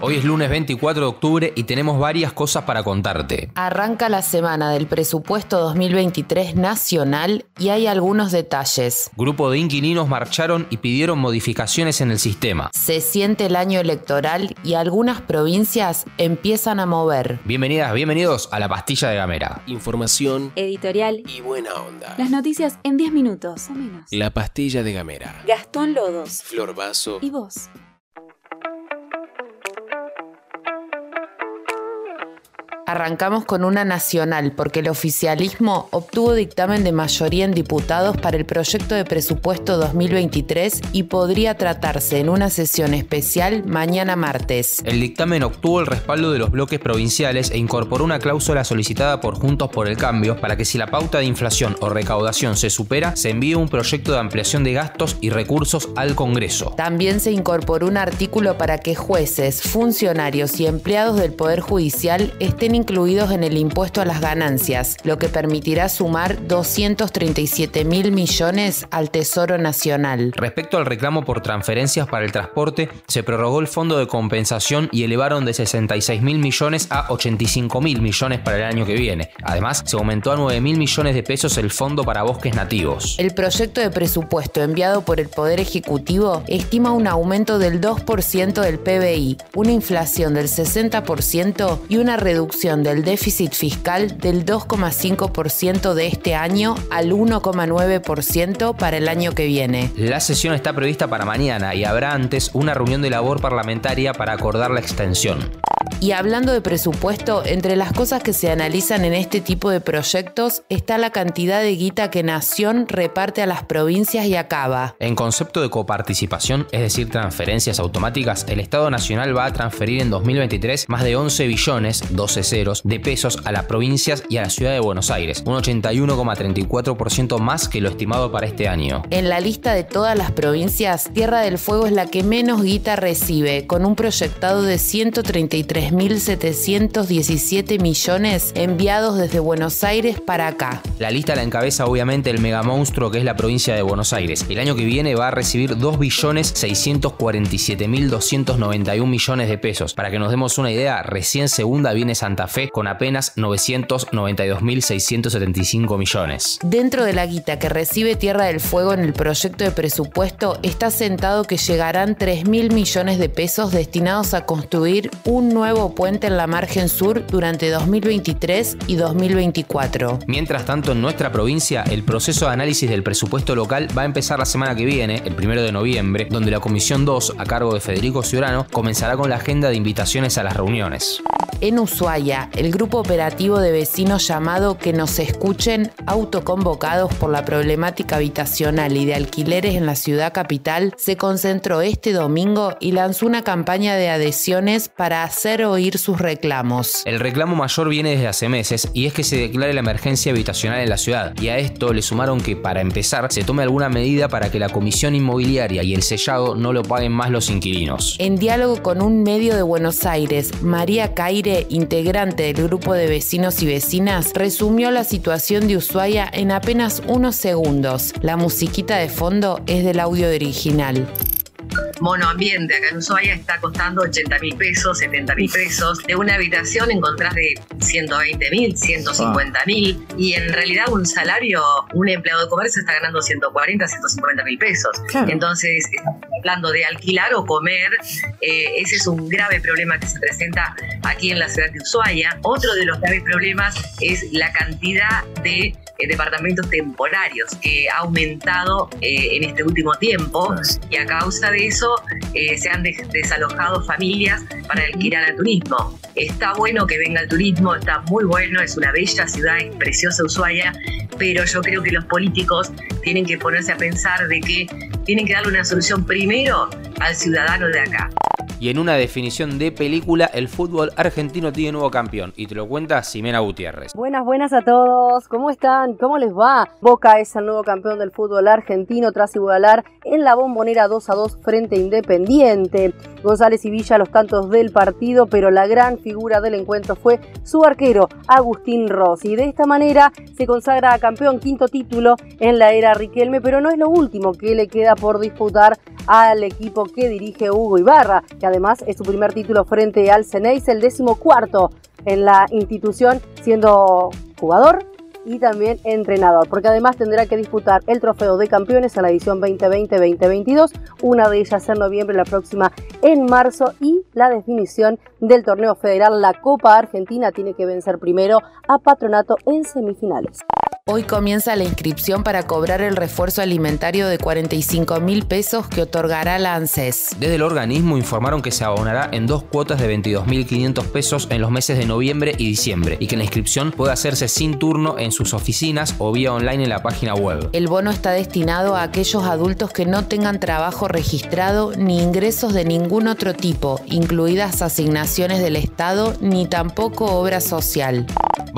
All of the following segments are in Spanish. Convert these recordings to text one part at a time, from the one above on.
Hoy es lunes 24 de octubre y tenemos varias cosas para contarte. Arranca la semana del presupuesto 2023 nacional y hay algunos detalles. Grupo de inquilinos marcharon y pidieron modificaciones en el sistema. Se siente el año electoral y algunas provincias empiezan a mover. Bienvenidas, bienvenidos a la pastilla de Gamera. Información editorial y buena onda. Las noticias en 10 minutos o menos. La pastilla de Gamera. Gastón Lodos. Flor Vaso. Y vos. Arrancamos con una nacional porque el oficialismo obtuvo dictamen de mayoría en diputados para el proyecto de presupuesto 2023 y podría tratarse en una sesión especial mañana martes. El dictamen obtuvo el respaldo de los bloques provinciales e incorporó una cláusula solicitada por Juntos por el Cambio para que si la pauta de inflación o recaudación se supera, se envíe un proyecto de ampliación de gastos y recursos al Congreso. También se incorporó un artículo para que jueces, funcionarios y empleados del Poder Judicial estén incluidos en el impuesto a las ganancias, lo que permitirá sumar 237 mil millones al Tesoro Nacional. Respecto al reclamo por transferencias para el transporte, se prorrogó el fondo de compensación y elevaron de 66 mil millones a 85 mil millones para el año que viene. Además, se aumentó a 9 mil millones de pesos el fondo para bosques nativos. El proyecto de presupuesto enviado por el Poder Ejecutivo estima un aumento del 2% del PBI, una inflación del 60% y una reducción del déficit fiscal del 2,5% de este año al 1,9% para el año que viene. La sesión está prevista para mañana y habrá antes una reunión de labor parlamentaria para acordar la extensión. Y hablando de presupuesto, entre las cosas que se analizan en este tipo de proyectos está la cantidad de guita que Nación reparte a las provincias y acaba. En concepto de coparticipación, es decir, transferencias automáticas, el Estado Nacional va a transferir en 2023 más de 11 billones, 12 ceros, de pesos a las provincias y a la ciudad de Buenos Aires, un 81,34% más que lo estimado para este año. En la lista de todas las provincias, Tierra del Fuego es la que menos guita recibe, con un proyectado de 133 3.717 millones enviados desde Buenos Aires para acá. La lista la encabeza obviamente el mega monstruo que es la provincia de Buenos Aires. El año que viene va a recibir 2.647.291 millones de pesos. Para que nos demos una idea, recién segunda viene Santa Fe con apenas 992.675 millones. Dentro de la guita que recibe Tierra del Fuego en el proyecto de presupuesto está sentado que llegarán 3.000 millones de pesos destinados a construir un nuevo puente en la margen sur durante 2023 y 2024. Mientras tanto, en nuestra provincia, el proceso de análisis del presupuesto local va a empezar la semana que viene, el primero de noviembre, donde la Comisión 2, a cargo de Federico Ciurano, comenzará con la agenda de invitaciones a las reuniones. En Ushuaia, el grupo operativo de vecinos llamado Que nos escuchen, autoconvocados por la problemática habitacional y de alquileres en la ciudad capital, se concentró este domingo y lanzó una campaña de adhesiones para hacer oír sus reclamos. El reclamo mayor viene desde hace meses y es que se declare la emergencia habitacional en la ciudad. Y a esto le sumaron que, para empezar, se tome alguna medida para que la comisión inmobiliaria y el sellado no lo paguen más los inquilinos. En diálogo con un medio de Buenos Aires, María Caire, integrante del grupo de vecinos y vecinas, resumió la situación de Ushuaia en apenas unos segundos. La musiquita de fondo es del audio original monoambiente acá en Ushuaia está costando 80 mil pesos, 70 mil pesos. De una habitación encontrás de 120 mil, 150 mil. Y en realidad un salario, un empleado de comercio está ganando 140, 150 mil pesos. Entonces, hablando de alquilar o comer, eh, ese es un grave problema que se presenta aquí en la ciudad de Ushuaia. Otro de los graves problemas es la cantidad de departamentos temporarios que ha aumentado eh, en este último tiempo y a causa de eso eh, se han desalojado familias para alquilar al turismo. Está bueno que venga el turismo, está muy bueno, es una bella ciudad, es preciosa Ushuaia, pero yo creo que los políticos tienen que ponerse a pensar de que tienen que darle una solución primero al ciudadano de acá. Y en una definición de película, el fútbol argentino tiene nuevo campeón. Y te lo cuenta Ximena Gutiérrez. Buenas, buenas a todos. ¿Cómo están? ¿Cómo les va? Boca es el nuevo campeón del fútbol argentino tras igualar en la bombonera 2 a 2 frente a Independiente. González y Villa los tantos del partido, pero la gran figura del encuentro fue su arquero, Agustín Rossi. De esta manera se consagra campeón quinto título en la era Riquelme, pero no es lo último que le queda por disputar al equipo que dirige Hugo Ibarra, que además es su primer título frente al Ceneis, el décimo cuarto en la institución, siendo jugador y también entrenador, porque además tendrá que disputar el trofeo de campeones en la edición 2020-2022, una de ellas en noviembre, la próxima en marzo y la definición del torneo federal, la Copa Argentina, tiene que vencer primero a Patronato en semifinales. Hoy comienza la inscripción para cobrar el refuerzo alimentario de 45 mil pesos que otorgará la ANSES. Desde el organismo informaron que se abonará en dos cuotas de 22.500 pesos en los meses de noviembre y diciembre y que la inscripción puede hacerse sin turno en sus oficinas o vía online en la página web. El bono está destinado a aquellos adultos que no tengan trabajo registrado ni ingresos de ningún otro tipo, incluidas asignaciones del Estado ni tampoco obra social.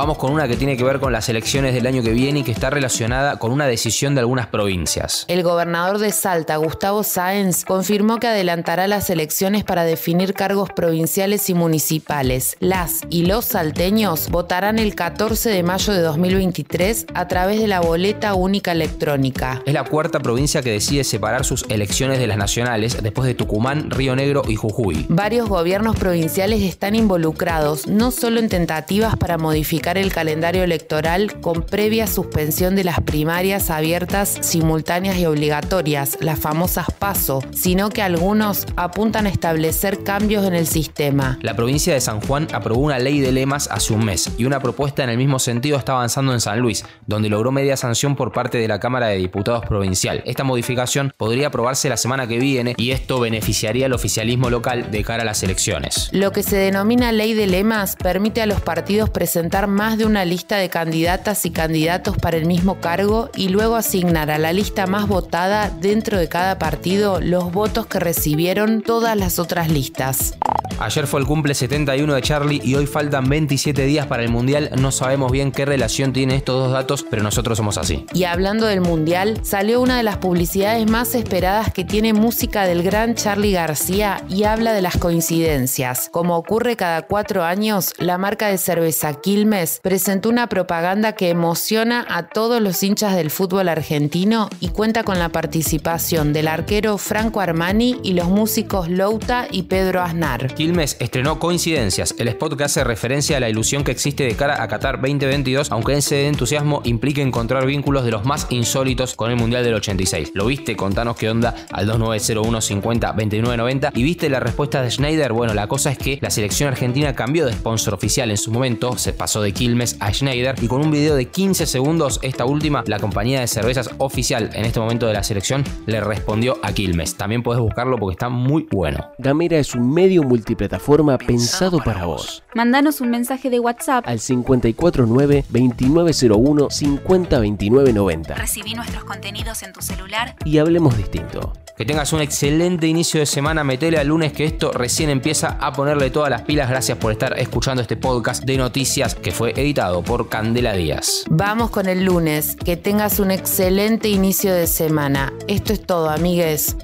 Vamos con una que tiene que ver con las elecciones del año que viene y que está relacionada con una decisión de algunas provincias. El gobernador de Salta, Gustavo Sáenz, confirmó que adelantará las elecciones para definir cargos provinciales y municipales. Las y los salteños votarán el 14 de mayo de 2023 a través de la boleta única electrónica. Es la cuarta provincia que decide separar sus elecciones de las nacionales después de Tucumán, Río Negro y Jujuy. Varios gobiernos provinciales están involucrados no solo en tentativas para modificar el calendario electoral con previa suspensión de las primarias abiertas, simultáneas y obligatorias, las famosas PASO, sino que algunos apuntan a establecer cambios en el sistema. La provincia de San Juan aprobó una ley de lemas hace un mes y una propuesta en el mismo sentido está avanzando en San Luis, donde logró media sanción por parte de la Cámara de Diputados Provincial. Esta modificación podría aprobarse la semana que viene y esto beneficiaría al oficialismo local de cara a las elecciones. Lo que se denomina ley de lemas permite a los partidos presentar más de una lista de candidatas y candidatos para el mismo cargo y luego asignar a la lista más votada dentro de cada partido los votos que recibieron todas las otras listas. Ayer fue el cumple 71 de Charlie y hoy faltan 27 días para el Mundial. No sabemos bien qué relación tienen estos dos datos, pero nosotros somos así. Y hablando del Mundial, salió una de las publicidades más esperadas que tiene música del gran Charlie García y habla de las coincidencias. Como ocurre cada cuatro años, la marca de cerveza Quilmes presentó una propaganda que emociona a todos los hinchas del fútbol argentino y cuenta con la participación del arquero Franco Armani y los músicos Louta y Pedro Aznar. Quilmes estrenó Coincidencias, el spot que hace referencia a la ilusión que existe de cara a Qatar 2022, aunque ese entusiasmo implica encontrar vínculos de los más insólitos con el Mundial del 86. ¿Lo viste? Contanos qué onda al 2901 50 2990. ¿Y viste la respuesta de Schneider? Bueno, la cosa es que la selección argentina cambió de sponsor oficial en su momento, se pasó de Quilmes a Schneider y con un video de 15 segundos, esta última, la compañía de cervezas oficial en este momento de la selección, le respondió a Quilmes. También puedes buscarlo porque está muy bueno. Gamera es un medio multiplataforma pensado para vos. Mándanos un mensaje de WhatsApp Al 549-2901-502990 Recibí nuestros contenidos en tu celular. y hablemos distinto. Que tengas un excelente inicio de semana. Metele al lunes que esto recién empieza a ponerle todas las pilas. Gracias por estar escuchando este podcast de noticias que fue editado por Candela Díaz. Vamos con el lunes. Que tengas un excelente inicio de semana. Esto es todo, amigues.